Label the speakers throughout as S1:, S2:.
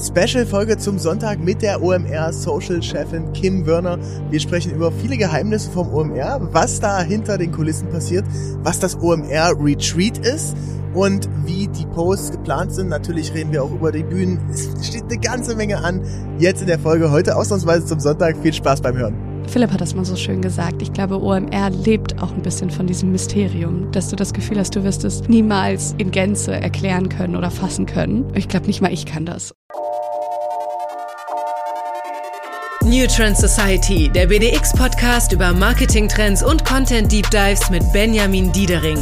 S1: Special-Folge zum Sonntag mit der OMR-Social-Chefin Kim Wörner. Wir sprechen über viele Geheimnisse vom OMR, was da hinter den Kulissen passiert, was das OMR-Retreat ist und wie die Posts geplant sind. Natürlich reden wir auch über die Bühnen. Es steht eine ganze Menge an. Jetzt in der Folge heute ausnahmsweise zum Sonntag. Viel Spaß beim Hören.
S2: Philipp hat das mal so schön gesagt. Ich glaube, OMR lebt auch ein bisschen von diesem Mysterium, dass du das Gefühl hast, du wirst es niemals in Gänze erklären können oder fassen können. Ich glaube, nicht mal ich kann das.
S3: New Trend Society, der BDX-Podcast über Marketing-Trends und Content-Deep Dives mit Benjamin Diedering.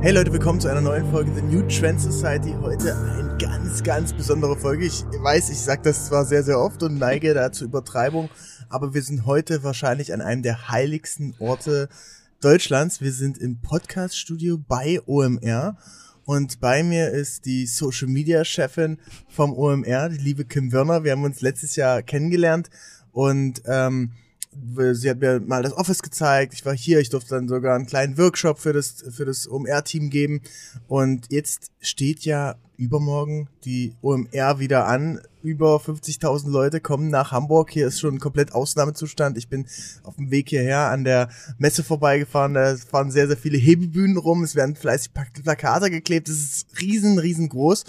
S1: Hey Leute, willkommen zu einer neuen Folge The New Trend Society. Heute eine ganz, ganz besondere Folge. Ich weiß, ich sage das zwar sehr, sehr oft und neige da zur Übertreibung, aber wir sind heute wahrscheinlich an einem der heiligsten Orte Deutschlands. Wir sind im Podcast-Studio bei OMR und bei mir ist die Social Media Chefin vom OMR, die liebe Kim Wörner. Wir haben uns letztes Jahr kennengelernt und ähm, sie hat mir mal das Office gezeigt. Ich war hier, ich durfte dann sogar einen kleinen Workshop für das für das OMR-Team geben. Und jetzt steht ja übermorgen die OMR wieder an. Über 50.000 Leute kommen nach Hamburg. Hier ist schon komplett Ausnahmezustand. Ich bin auf dem Weg hierher an der Messe vorbeigefahren. Da fahren sehr, sehr viele Hebebühnen rum. Es werden fleißig Plakate geklebt. Es ist riesen, riesengroß.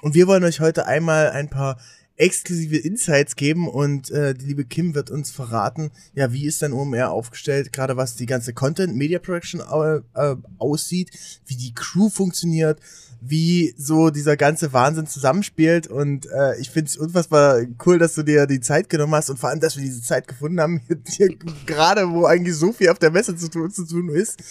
S1: Und wir wollen euch heute einmal ein paar exklusive Insights geben und äh, die liebe Kim wird uns verraten, ja, wie ist denn OMR aufgestellt, gerade was die ganze Content Media Production äh, äh, aussieht, wie die Crew funktioniert, wie so dieser ganze Wahnsinn zusammenspielt und äh, ich finde es unfassbar cool, dass du dir die Zeit genommen hast und vor allem, dass wir diese Zeit gefunden haben, hier, gerade wo eigentlich so viel auf der Messe zu tun, zu tun ist.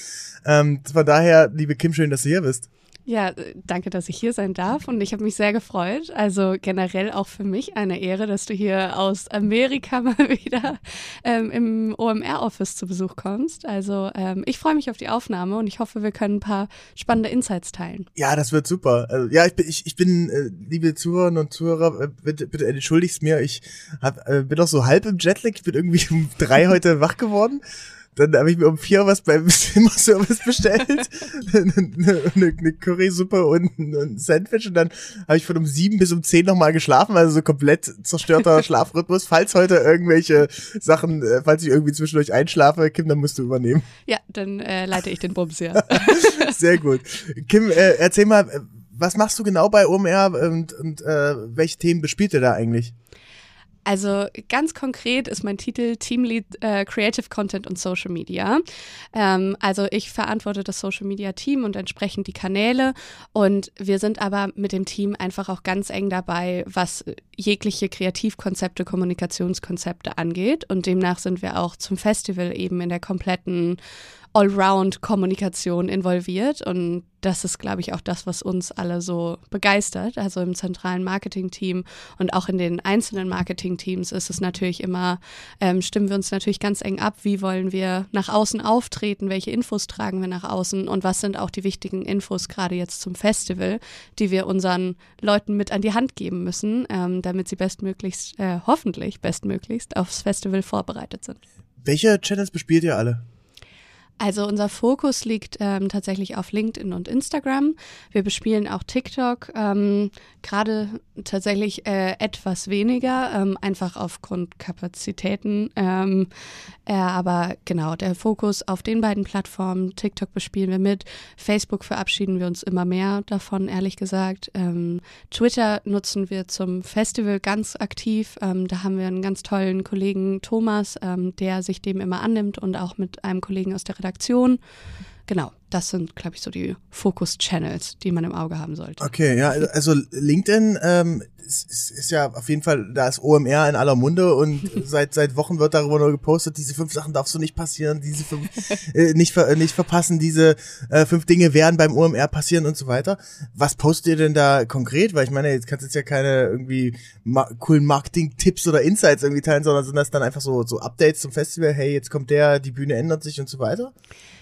S1: Ähm, von daher, liebe Kim, schön, dass du hier bist.
S2: Ja, äh, danke, dass ich hier sein darf und ich habe mich sehr gefreut. Also generell auch für mich eine Ehre, dass du hier aus Amerika mal wieder ähm, im OMR-Office zu Besuch kommst. Also ähm, ich freue mich auf die Aufnahme und ich hoffe, wir können ein paar spannende Insights teilen.
S1: Ja, das wird super. Also, ja, ich bin, ich, ich bin äh, liebe Zuhörerinnen und Zuhörer, äh, bitte, bitte entschuldigst mir, ich hab, äh, bin noch so halb im Jetlag. Ich bin irgendwie um drei heute wach geworden. Dann habe ich mir um vier was beim Zimmerservice bestellt. eine, eine, eine Currysuppe und ein Sandwich. Und dann habe ich von um sieben bis um zehn nochmal geschlafen. Also so komplett zerstörter Schlafrhythmus. Falls heute irgendwelche Sachen, äh, falls ich irgendwie zwischendurch einschlafe, Kim, dann musst du übernehmen.
S2: Ja, dann äh, leite ich den Bums, ja.
S1: Sehr gut. Kim, äh, erzähl mal, was machst du genau bei OMR und, und äh, welche Themen bespielt ihr da eigentlich?
S2: Also ganz konkret ist mein Titel Teamlead äh, Creative Content und Social Media. Ähm, also ich verantworte das Social Media Team und entsprechend die Kanäle und wir sind aber mit dem Team einfach auch ganz eng dabei, was jegliche Kreativkonzepte, Kommunikationskonzepte angeht und demnach sind wir auch zum Festival eben in der kompletten Allround-Kommunikation involviert. Und das ist, glaube ich, auch das, was uns alle so begeistert. Also im zentralen Marketing-Team und auch in den einzelnen Marketing-Teams ist es natürlich immer, ähm, stimmen wir uns natürlich ganz eng ab, wie wollen wir nach außen auftreten, welche Infos tragen wir nach außen und was sind auch die wichtigen Infos gerade jetzt zum Festival, die wir unseren Leuten mit an die Hand geben müssen, ähm, damit sie bestmöglichst, äh, hoffentlich bestmöglichst aufs Festival vorbereitet sind.
S1: Welche Channels bespielt ihr alle?
S2: Also unser Fokus liegt ähm, tatsächlich auf LinkedIn und Instagram. Wir bespielen auch TikTok, ähm, gerade tatsächlich äh, etwas weniger, ähm, einfach aufgrund Kapazitäten. Ähm, äh, aber genau, der Fokus auf den beiden Plattformen, TikTok bespielen wir mit, Facebook verabschieden wir uns immer mehr davon, ehrlich gesagt. Ähm, Twitter nutzen wir zum Festival ganz aktiv. Ähm, da haben wir einen ganz tollen Kollegen Thomas, der sich dem immer annimmt und auch mit einem Kollegen aus der Redaktion Redaktion. Genau, das sind, glaube ich, so die Focus-Channels, die man im Auge haben sollte.
S1: Okay, ja, also LinkedIn ähm, ist, ist ja auf jeden Fall, da ist OMR in aller Munde und seit seit Wochen wird darüber nur gepostet, diese fünf Sachen darfst du nicht passieren, diese fünf äh, nicht ver, nicht verpassen, diese äh, fünf Dinge werden beim OMR passieren und so weiter. Was postet ihr denn da konkret? Weil ich meine, jetzt kannst du jetzt ja keine irgendwie ma coolen Marketing-Tipps oder Insights irgendwie teilen, sondern sind das dann einfach so so Updates zum Festival, hey, jetzt kommt der, die Bühne ändert sich und so weiter?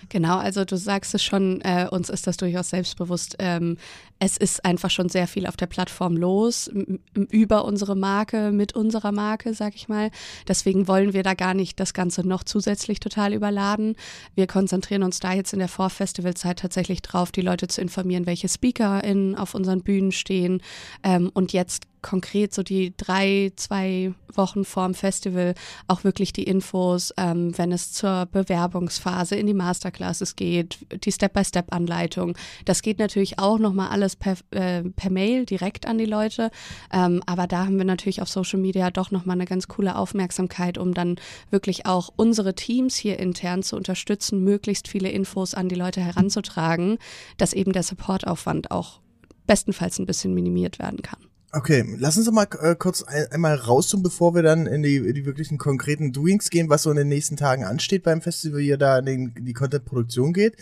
S2: Genau, also du sagst es schon, äh, uns ist das durchaus selbstbewusst. Ähm, es ist einfach schon sehr viel auf der Plattform los, über unsere Marke, mit unserer Marke, sag ich mal. Deswegen wollen wir da gar nicht das Ganze noch zusätzlich total überladen. Wir konzentrieren uns da jetzt in der Vorfestivalzeit tatsächlich drauf, die Leute zu informieren, welche SpeakerInnen auf unseren Bühnen stehen. Ähm, und jetzt konkret so die drei, zwei Wochen vorm Festival auch wirklich die Infos, ähm, wenn es zur Bewerbungsphase in die Masterclasses geht, die Step-by-Step-Anleitung. Das geht natürlich auch nochmal alles per, äh, per Mail direkt an die Leute. Ähm, aber da haben wir natürlich auf Social Media doch nochmal eine ganz coole Aufmerksamkeit, um dann wirklich auch unsere Teams hier intern zu unterstützen, möglichst viele Infos an die Leute heranzutragen, dass eben der Supportaufwand auch bestenfalls ein bisschen minimiert werden kann.
S1: Okay, lass uns mal äh, kurz ein, einmal rauszoomen, bevor wir dann in die, in die wirklichen konkreten Doings gehen, was so in den nächsten Tagen ansteht beim Festival, wie ihr da in, den, in die Content-Produktion geht.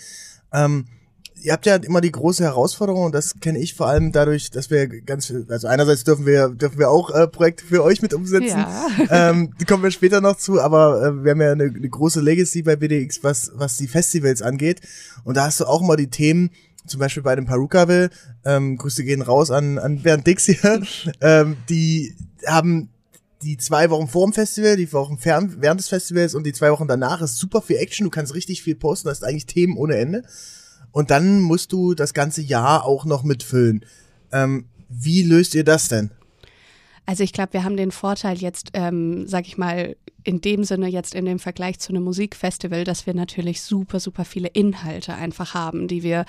S1: Ähm, ihr habt ja immer die große Herausforderung und das kenne ich vor allem dadurch, dass wir ganz, also einerseits dürfen wir dürfen wir auch äh, Projekte für euch mit umsetzen. Ja. Ähm, die kommen wir später noch zu, aber äh, wir haben ja eine, eine große Legacy bei BDX, was was die Festivals angeht und da hast du auch mal die Themen zum Beispiel bei dem Perukaville, ähm, Grüße gehen raus an, an Bernd Dix hier, ähm, die haben die zwei Wochen vor dem Festival, die Wochen fern, während des Festivals und die zwei Wochen danach ist super viel Action, du kannst richtig viel posten, hast eigentlich Themen ohne Ende. Und dann musst du das ganze Jahr auch noch mitfüllen. Ähm, wie löst ihr das denn?
S2: Also ich glaube, wir haben den Vorteil jetzt, ähm, sag ich mal, in dem Sinne jetzt in dem Vergleich zu einem Musikfestival, dass wir natürlich super, super viele Inhalte einfach haben, die wir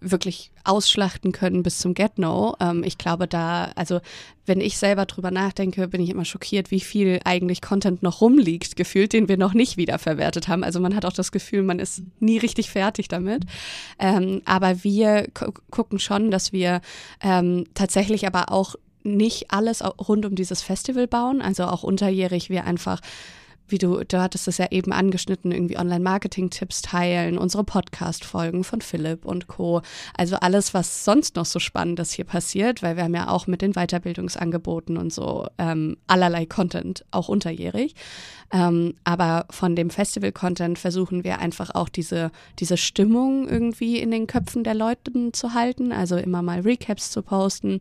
S2: wirklich ausschlachten können bis zum Get-No. Ähm, ich glaube, da, also wenn ich selber drüber nachdenke, bin ich immer schockiert, wie viel eigentlich Content noch rumliegt, gefühlt, den wir noch nicht wiederverwertet haben. Also man hat auch das Gefühl, man ist nie richtig fertig damit. Ähm, aber wir gucken schon, dass wir ähm, tatsächlich aber auch nicht alles rund um dieses Festival bauen, also auch unterjährig wir einfach wie du, du hattest es ja eben angeschnitten, irgendwie Online-Marketing-Tipps teilen, unsere Podcast-Folgen von Philipp und Co. Also alles, was sonst noch so Spannendes hier passiert, weil wir haben ja auch mit den Weiterbildungsangeboten und so ähm, allerlei Content, auch unterjährig. Ähm, aber von dem Festival-Content versuchen wir einfach auch diese, diese Stimmung irgendwie in den Köpfen der Leute zu halten, also immer mal Recaps zu posten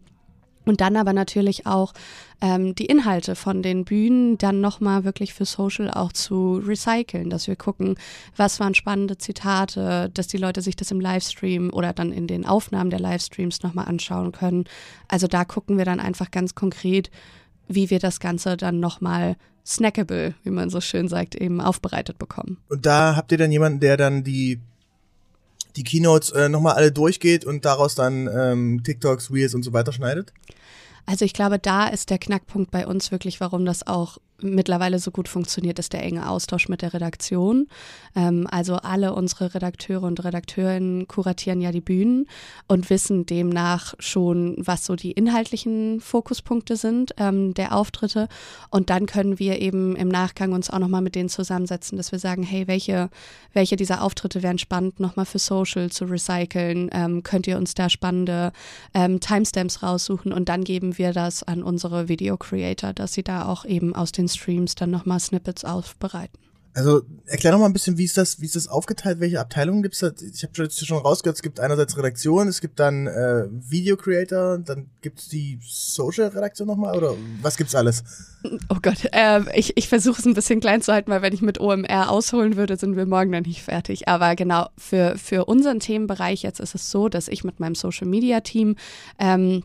S2: und dann aber natürlich auch ähm, die Inhalte von den Bühnen dann nochmal wirklich für Social auch zu recyceln, dass wir gucken, was waren spannende Zitate, dass die Leute sich das im Livestream oder dann in den Aufnahmen der Livestreams nochmal anschauen können. Also da gucken wir dann einfach ganz konkret, wie wir das Ganze dann nochmal snackable, wie man so schön sagt, eben aufbereitet bekommen.
S1: Und da habt ihr dann jemanden, der dann die die Keynotes äh, nochmal alle durchgeht und daraus dann ähm, TikToks, Reels und so weiter schneidet?
S2: Also ich glaube, da ist der Knackpunkt bei uns wirklich, warum das auch mittlerweile so gut funktioniert, ist der enge Austausch mit der Redaktion. Ähm, also alle unsere Redakteure und Redakteurinnen kuratieren ja die Bühnen und wissen demnach schon, was so die inhaltlichen Fokuspunkte sind ähm, der Auftritte. Und dann können wir eben im Nachgang uns auch nochmal mit denen zusammensetzen, dass wir sagen, hey, welche, welche dieser Auftritte wären spannend, nochmal für Social zu recyceln? Ähm, könnt ihr uns da spannende ähm, Timestamps raussuchen? Und dann geben wir das an unsere Video Creator, dass sie da auch eben aus den den Streams dann nochmal Snippets aufbereiten.
S1: Also erklär noch mal ein bisschen, wie ist das, wie ist das aufgeteilt? Welche Abteilungen gibt es? Ich habe jetzt schon rausgehört, es gibt einerseits Redaktion, es gibt dann äh, Video Creator, dann gibt es die Social Redaktion nochmal oder was gibt's alles?
S2: Oh Gott, äh, ich, ich versuche es ein bisschen klein zu halten, weil wenn ich mit OMR ausholen würde, sind wir morgen dann nicht fertig. Aber genau, für, für unseren Themenbereich jetzt ist es so, dass ich mit meinem Social Media Team, ähm,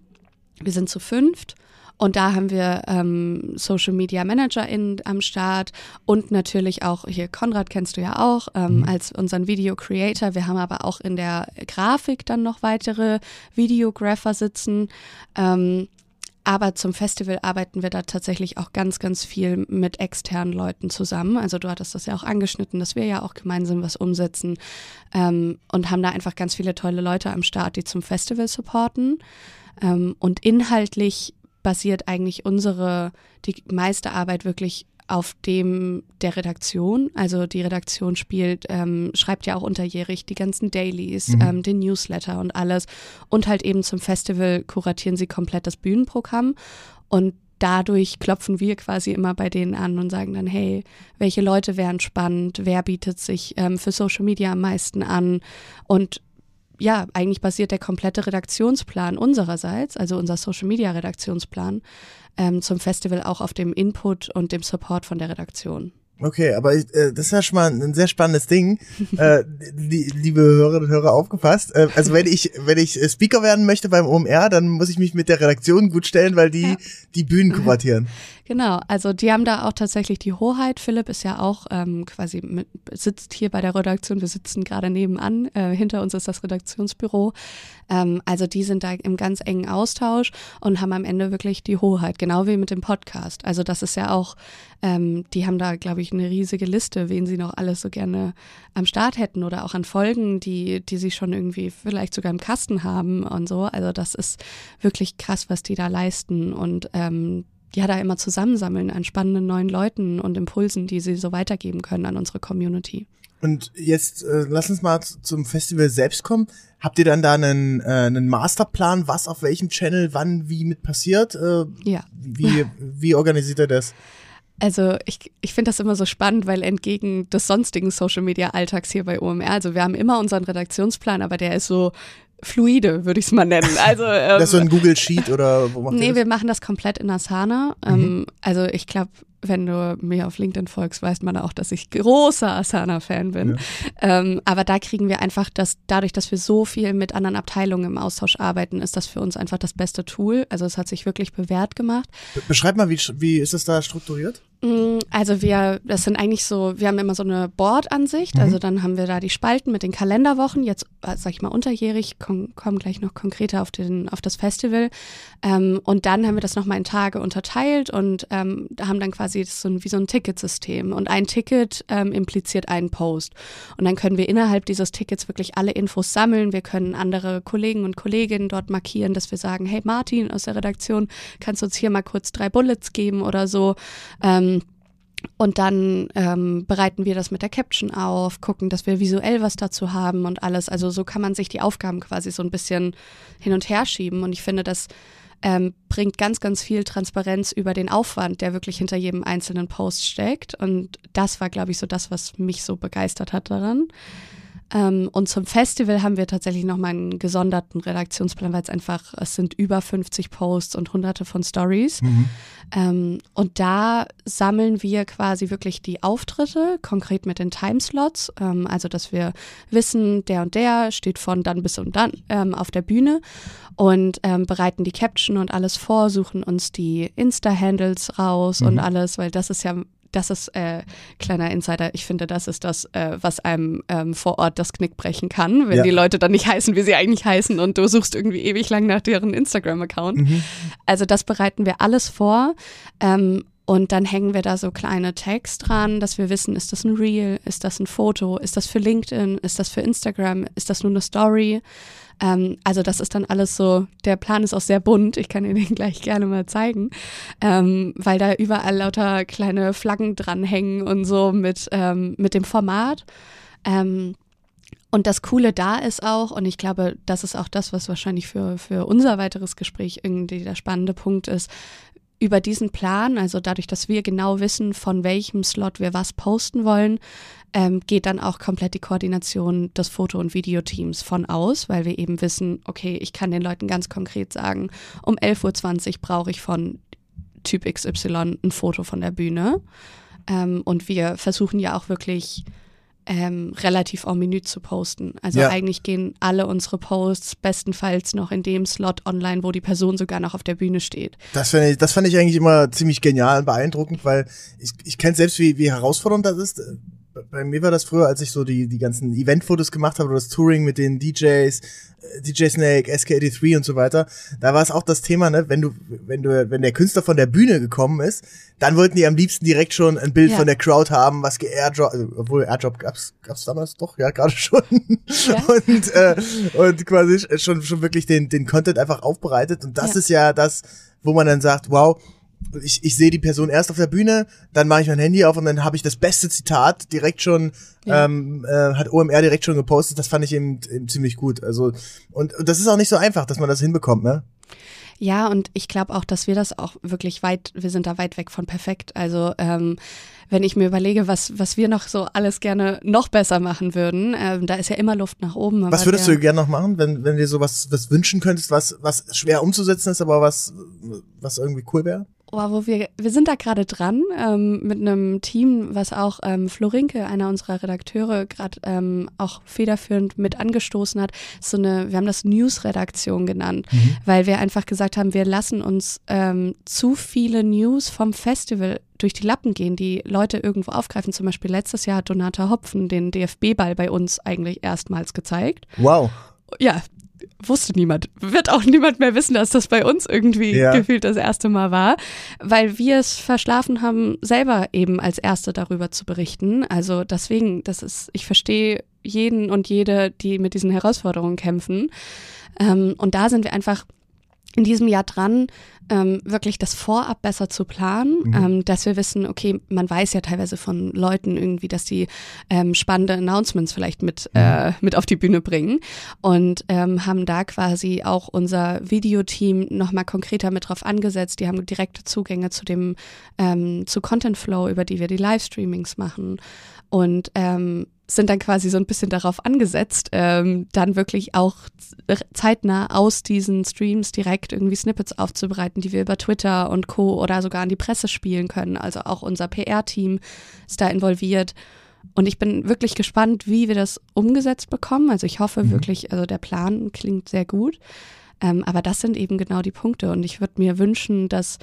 S2: wir sind zu fünft und da haben wir ähm, Social Media ManagerInnen am Start und natürlich auch hier Konrad kennst du ja auch ähm, mhm. als unseren Video Creator. Wir haben aber auch in der Grafik dann noch weitere Videographer sitzen. Ähm, aber zum Festival arbeiten wir da tatsächlich auch ganz, ganz viel mit externen Leuten zusammen. Also du hattest das ja auch angeschnitten, dass wir ja auch gemeinsam was umsetzen ähm, und haben da einfach ganz viele tolle Leute am Start, die zum Festival supporten. Ähm, und inhaltlich basiert eigentlich unsere, die meiste Arbeit wirklich auf dem der Redaktion. Also die Redaktion spielt, ähm, schreibt ja auch unterjährig die ganzen Dailies, mhm. ähm, den Newsletter und alles. Und halt eben zum Festival kuratieren sie komplett das Bühnenprogramm. Und dadurch klopfen wir quasi immer bei denen an und sagen dann, hey, welche Leute wären spannend, wer bietet sich ähm, für Social Media am meisten an und ja, eigentlich basiert der komplette Redaktionsplan unsererseits, also unser Social Media Redaktionsplan, ähm, zum Festival auch auf dem Input und dem Support von der Redaktion.
S1: Okay, aber ich, äh, das ist ja schon mal ein sehr spannendes Ding, äh, die, liebe Hörerinnen und Hörer aufgepasst. Äh, also wenn ich wenn ich Speaker werden möchte beim OMR, dann muss ich mich mit der Redaktion gut stellen, weil die ja. die Bühnen kuratieren.
S2: Genau, also die haben da auch tatsächlich die Hoheit. Philipp ist ja auch ähm, quasi mit, sitzt hier bei der Redaktion. Wir sitzen gerade nebenan. Äh, hinter uns ist das Redaktionsbüro. Ähm, also die sind da im ganz engen Austausch und haben am Ende wirklich die Hoheit, genau wie mit dem Podcast. Also das ist ja auch, ähm, die haben da, glaube ich, eine riesige Liste, wen sie noch alles so gerne am Start hätten oder auch an Folgen, die, die sie schon irgendwie vielleicht sogar im Kasten haben und so. Also das ist wirklich krass, was die da leisten und ähm, ja, da immer zusammensammeln an spannenden neuen Leuten und Impulsen, die sie so weitergeben können an unsere Community.
S1: Und jetzt äh, lass uns mal zum Festival selbst kommen. Habt ihr dann da einen, äh, einen Masterplan, was auf welchem Channel wann wie mit passiert? Äh,
S2: ja.
S1: Wie, wie organisiert ihr das?
S2: Also ich, ich finde das immer so spannend, weil entgegen des sonstigen Social-Media-Alltags hier bei OMR, also wir haben immer unseren Redaktionsplan, aber der ist so fluide, würde ich es mal nennen. Also, ähm,
S1: das ist so ein Google Sheet oder wo macht
S2: Nee,
S1: das?
S2: wir machen das komplett in Asana. Mhm. Ähm, also ich glaube, wenn du mir auf LinkedIn folgst, weiß man auch, dass ich großer Asana-Fan bin. Ja. Ähm, aber da kriegen wir einfach das, dadurch, dass wir so viel mit anderen Abteilungen im Austausch arbeiten, ist das für uns einfach das beste Tool. Also es hat sich wirklich bewährt gemacht.
S1: Beschreib mal, wie, wie ist das da strukturiert?
S2: Mm, also wir, das sind eigentlich so, wir haben immer so eine Board-Ansicht, mhm. also dann haben wir da die Spalten mit den Kalenderwochen, jetzt äh, sag ich mal unterjährig, kommen komm gleich noch konkreter auf, den, auf das Festival ähm, und dann haben wir das nochmal in Tage unterteilt und ähm, haben dann quasi so wie so ein Ticketsystem. Und ein Ticket ähm, impliziert einen Post. Und dann können wir innerhalb dieses Tickets wirklich alle Infos sammeln, wir können andere Kollegen und Kolleginnen dort markieren, dass wir sagen, hey Martin aus der Redaktion, kannst du uns hier mal kurz drei Bullets geben oder so, ähm, und dann ähm, bereiten wir das mit der Caption auf, gucken, dass wir visuell was dazu haben und alles. Also so kann man sich die Aufgaben quasi so ein bisschen hin und her schieben. Und ich finde, das ähm, bringt ganz, ganz viel Transparenz über den Aufwand, der wirklich hinter jedem einzelnen Post steckt. Und das war, glaube ich, so das, was mich so begeistert hat daran. Ähm, und zum Festival haben wir tatsächlich nochmal einen gesonderten Redaktionsplan, weil es einfach, es sind über 50 Posts und hunderte von Stories. Mhm. Ähm, und da sammeln wir quasi wirklich die Auftritte, konkret mit den Timeslots. Ähm, also, dass wir wissen, der und der steht von dann bis und dann ähm, auf der Bühne und ähm, bereiten die Caption und alles vor, suchen uns die Insta-Handles raus mhm. und alles, weil das ist ja das ist äh, kleiner Insider. Ich finde, das ist das, äh, was einem ähm, vor Ort das Knick brechen kann, wenn ja. die Leute dann nicht heißen, wie sie eigentlich heißen und du suchst irgendwie ewig lang nach deren Instagram-Account. Mhm. Also das bereiten wir alles vor. Ähm, und dann hängen wir da so kleine Tags dran, dass wir wissen, ist das ein Reel, ist das ein Foto, ist das für LinkedIn, ist das für Instagram, ist das nur eine Story? Ähm, also das ist dann alles so, der Plan ist auch sehr bunt, ich kann Ihnen den gleich gerne mal zeigen, ähm, weil da überall lauter kleine Flaggen dranhängen und so mit, ähm, mit dem Format. Ähm, und das Coole da ist auch, und ich glaube, das ist auch das, was wahrscheinlich für, für unser weiteres Gespräch irgendwie der spannende Punkt ist, über diesen Plan, also dadurch, dass wir genau wissen, von welchem Slot wir was posten wollen, ähm, geht dann auch komplett die Koordination des Foto- und Videoteams von aus, weil wir eben wissen, okay, ich kann den Leuten ganz konkret sagen, um 11.20 Uhr brauche ich von Typ XY ein Foto von der Bühne. Ähm, und wir versuchen ja auch wirklich ähm, relativ en minute zu posten. Also ja. eigentlich gehen alle unsere Posts bestenfalls noch in dem Slot online, wo die Person sogar noch auf der Bühne steht.
S1: Das fand ich, das fand ich eigentlich immer ziemlich genial und beeindruckend, weil ich, ich kenne selbst, wie, wie herausfordernd das ist bei mir war das früher, als ich so die, die ganzen Eventfotos gemacht habe oder das Touring mit den DJs, äh, DJ Snake, SK83 und so weiter, da war es auch das Thema, ne, wenn du, wenn du, wenn der Künstler von der Bühne gekommen ist, dann wollten die am liebsten direkt schon ein Bild ja. von der Crowd haben, was geairdrop, also, obwohl Airdrop gab's, gab's damals doch, ja, gerade schon. Ja. und, äh, und quasi schon, schon wirklich den, den Content einfach aufbereitet und das ja. ist ja das, wo man dann sagt, wow, ich, ich sehe die Person erst auf der Bühne, dann mache ich mein Handy auf und dann habe ich das beste Zitat direkt schon, ja. ähm, äh, hat OMR direkt schon gepostet. Das fand ich eben, eben ziemlich gut. Also und, und das ist auch nicht so einfach, dass man das hinbekommt, ne?
S2: Ja, und ich glaube auch, dass wir das auch wirklich weit, wir sind da weit weg von perfekt. Also ähm, wenn ich mir überlege, was, was wir noch so alles gerne noch besser machen würden, ähm, da ist ja immer Luft nach oben.
S1: Was würdest du gerne noch machen, wenn, wenn dir so was, was wünschen könntest, was, was schwer umzusetzen ist, aber was, was irgendwie cool wäre?
S2: Oh, wo wir, wir sind da gerade dran ähm, mit einem Team, was auch ähm, Florinke, einer unserer Redakteure, gerade ähm, auch federführend mit angestoßen hat. So eine, wir haben das News-Redaktion genannt, mhm. weil wir einfach gesagt haben, wir lassen uns ähm, zu viele News vom Festival durch die Lappen gehen, die Leute irgendwo aufgreifen. Zum Beispiel letztes Jahr hat Donata Hopfen den DFB-Ball bei uns eigentlich erstmals gezeigt.
S1: Wow.
S2: Ja, wusste niemand, wird auch niemand mehr wissen, dass das bei uns irgendwie ja. gefühlt das erste Mal war, weil wir es verschlafen haben, selber eben als Erste darüber zu berichten. Also deswegen, das ist, ich verstehe jeden und jede, die mit diesen Herausforderungen kämpfen. Ähm, und da sind wir einfach in diesem Jahr dran, ähm, wirklich das vorab besser zu planen, mhm. ähm, dass wir wissen, okay, man weiß ja teilweise von Leuten irgendwie, dass die ähm, spannende Announcements vielleicht mit, mhm. äh, mit auf die Bühne bringen und ähm, haben da quasi auch unser Videoteam nochmal konkreter mit drauf angesetzt. Die haben direkte Zugänge zu dem, ähm, zu Content Flow, über die wir die Livestreamings machen und ähm, sind dann quasi so ein bisschen darauf angesetzt, ähm, dann wirklich auch zeitnah aus diesen Streams direkt irgendwie Snippets aufzubereiten, die wir über Twitter und Co. oder sogar an die Presse spielen können. Also auch unser PR-Team ist da involviert. Und ich bin wirklich gespannt, wie wir das umgesetzt bekommen. Also ich hoffe mhm. wirklich, also der Plan klingt sehr gut. Ähm, aber das sind eben genau die Punkte. Und ich würde mir wünschen, dass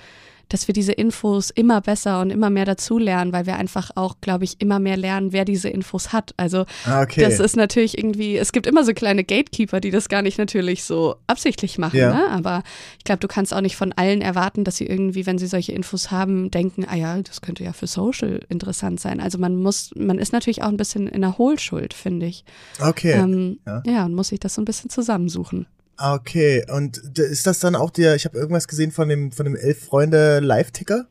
S2: dass wir diese Infos immer besser und immer mehr dazulernen, weil wir einfach auch, glaube ich, immer mehr lernen, wer diese Infos hat. Also ah, okay. das ist natürlich irgendwie, es gibt immer so kleine Gatekeeper, die das gar nicht natürlich so absichtlich machen, ja. ne? aber ich glaube, du kannst auch nicht von allen erwarten, dass sie irgendwie, wenn sie solche Infos haben, denken, ah ja, das könnte ja für Social interessant sein. Also man muss, man ist natürlich auch ein bisschen in der Hohlschuld, finde ich.
S1: Okay.
S2: Ähm, ja. ja, und muss sich das so ein bisschen zusammensuchen.
S1: Ah, okay. Und ist das dann auch der, ich habe irgendwas gesehen von dem, von dem Elf Freunde Live-Ticker?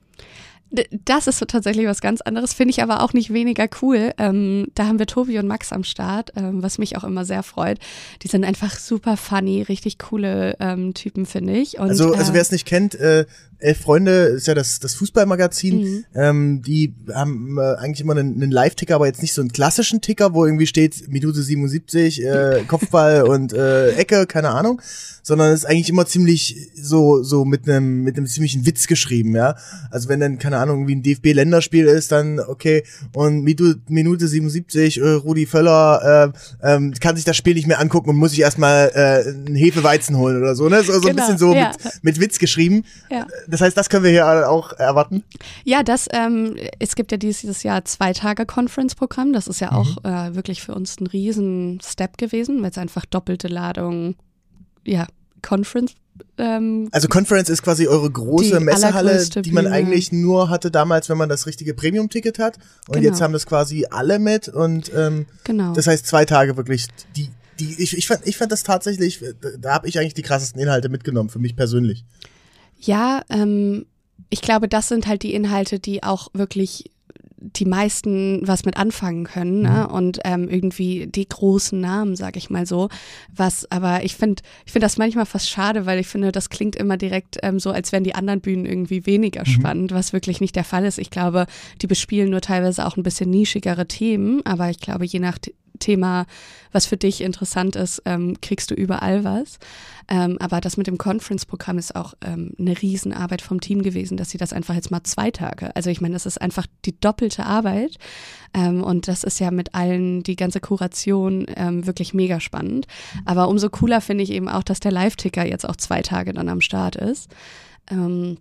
S2: Das ist so tatsächlich was ganz anderes, finde ich aber auch nicht weniger cool. Ähm, da haben wir Tobi und Max am Start, ähm, was mich auch immer sehr freut. Die sind einfach super funny, richtig coole ähm, Typen, finde ich.
S1: Und, also, also äh, wer es nicht kennt, äh, Elf Freunde ist ja das, das Fußballmagazin. Mhm. Ähm, die haben äh, eigentlich immer einen, einen Live-Ticker, aber jetzt nicht so einen klassischen Ticker, wo irgendwie steht Minute 77, äh, Kopfball und äh, Ecke, keine Ahnung, sondern ist eigentlich immer ziemlich so so mit einem mit einem ziemlichen Witz geschrieben, ja. Also wenn dann keine Ahnung wie ein DFB-Länderspiel ist, dann okay und Minute, Minute 77, äh, Rudi Völler äh, ähm, kann sich das Spiel nicht mehr angucken und muss sich erstmal äh, einen Hefeweizen holen oder so, ne? So, so genau, ein bisschen so ja. mit, mit Witz geschrieben. Ja das heißt, das können wir hier auch erwarten?
S2: Ja, das, ähm, es gibt ja dieses Jahr zwei Tage Conference-Programm. Das ist ja mhm. auch äh, wirklich für uns ein riesen Step gewesen, weil es einfach doppelte Ladung, ja, Conference
S1: ähm, also Conference ist quasi eure große Messehalle, die man Bühne. eigentlich nur hatte damals, wenn man das richtige Premium-Ticket hat. Und genau. jetzt haben das quasi alle mit und ähm, genau. das heißt zwei Tage wirklich die die ich, ich fand ich fand das tatsächlich da habe ich eigentlich die krassesten Inhalte mitgenommen für mich persönlich.
S2: Ja, ähm, ich glaube, das sind halt die Inhalte, die auch wirklich die meisten was mit anfangen können ne? Mhm. und ähm, irgendwie die großen Namen, sag ich mal so. Was, aber ich finde, ich finde das manchmal fast schade, weil ich finde, das klingt immer direkt ähm, so, als wären die anderen Bühnen irgendwie weniger mhm. spannend, was wirklich nicht der Fall ist. Ich glaube, die bespielen nur teilweise auch ein bisschen nischigere Themen, aber ich glaube, je nach Thema, was für dich interessant ist, ähm, kriegst du überall was. Ähm, aber das mit dem Conference-Programm ist auch ähm, eine Riesenarbeit vom Team gewesen, dass sie das einfach jetzt mal zwei Tage. Also ich meine, das ist einfach die doppelte Arbeit. Ähm, und das ist ja mit allen, die ganze Kuration ähm, wirklich mega spannend. Aber umso cooler finde ich eben auch, dass der Live-Ticker jetzt auch zwei Tage dann am Start ist. Ähm,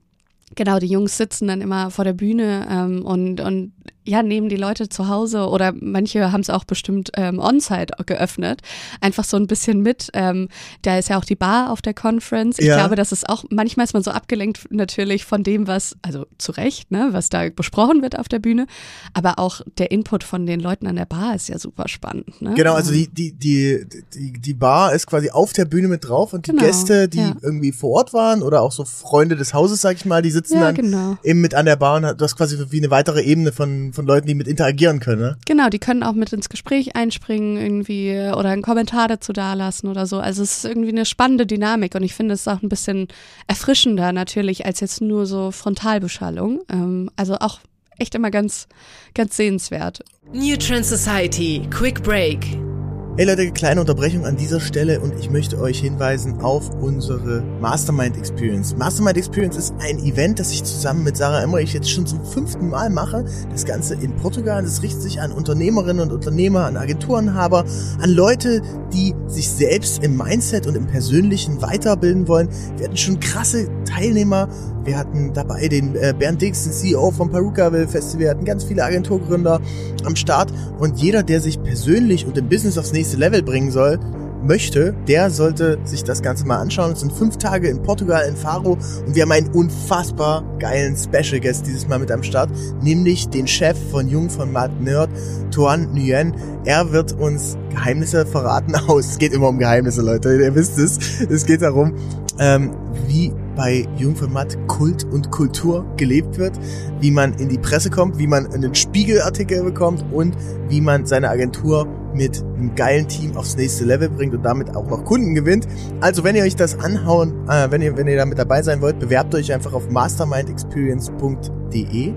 S2: Genau, die Jungs sitzen dann immer vor der Bühne ähm, und, und ja, nehmen die Leute zu Hause oder manche haben es auch bestimmt ähm, on-site geöffnet. Einfach so ein bisschen mit. Ähm, da ist ja auch die Bar auf der Conference. Ich ja. glaube, das ist auch, manchmal ist man so abgelenkt natürlich von dem, was, also zu Recht, ne, was da besprochen wird auf der Bühne. Aber auch der Input von den Leuten an der Bar ist ja super spannend. Ne?
S1: Genau, also die, die, die, die, die Bar ist quasi auf der Bühne mit drauf und die genau, Gäste, die ja. irgendwie vor Ort waren oder auch so Freunde des Hauses, sag ich mal, die sitzen ja, dann genau. eben mit an der Bar und du hast quasi wie eine weitere Ebene von von Leuten, die mit interagieren können, ne?
S2: Genau, die können auch mit ins Gespräch einspringen irgendwie oder einen Kommentar dazu dalassen oder so. Also es ist irgendwie eine spannende Dynamik und ich finde es auch ein bisschen erfrischender natürlich als jetzt nur so Frontalbeschallung. Ähm, also auch echt immer ganz, ganz sehenswert.
S3: New Trend Society, Quick Break.
S1: Hey Leute, kleine Unterbrechung an dieser Stelle und ich möchte euch hinweisen auf unsere Mastermind Experience. Mastermind Experience ist ein Event, das ich zusammen mit Sarah Emmerich jetzt schon zum fünften Mal mache. Das Ganze in Portugal. Das richtet sich an Unternehmerinnen und Unternehmer, an Agenturenhaber, an Leute, die sich selbst im Mindset und im Persönlichen weiterbilden wollen. Wir hatten schon krasse Teilnehmer. Wir hatten dabei den äh, Bernd Dix, den CEO vom Perukaville Festival. Wir hatten ganz viele Agenturgründer am Start und jeder, der sich persönlich und im Business aufs nächste Level bringen soll, möchte, der sollte sich das Ganze mal anschauen. Es sind fünf Tage in Portugal, in Faro und wir haben einen unfassbar geilen Special Guest dieses Mal mit am Start, nämlich den Chef von Jung von Mad Nerd, Tuan Nguyen. Er wird uns Geheimnisse verraten aus. Es geht immer um Geheimnisse, Leute, ihr wisst es. Es geht darum, ähm, wie bei Jungformat Kult und Kultur gelebt wird, wie man in die Presse kommt, wie man einen Spiegelartikel bekommt und wie man seine Agentur mit einem geilen Team aufs nächste Level bringt und damit auch noch Kunden gewinnt. Also wenn ihr euch das anhauen, äh, wenn ihr wenn ihr damit dabei sein wollt, bewerbt euch einfach auf mastermindexperience.de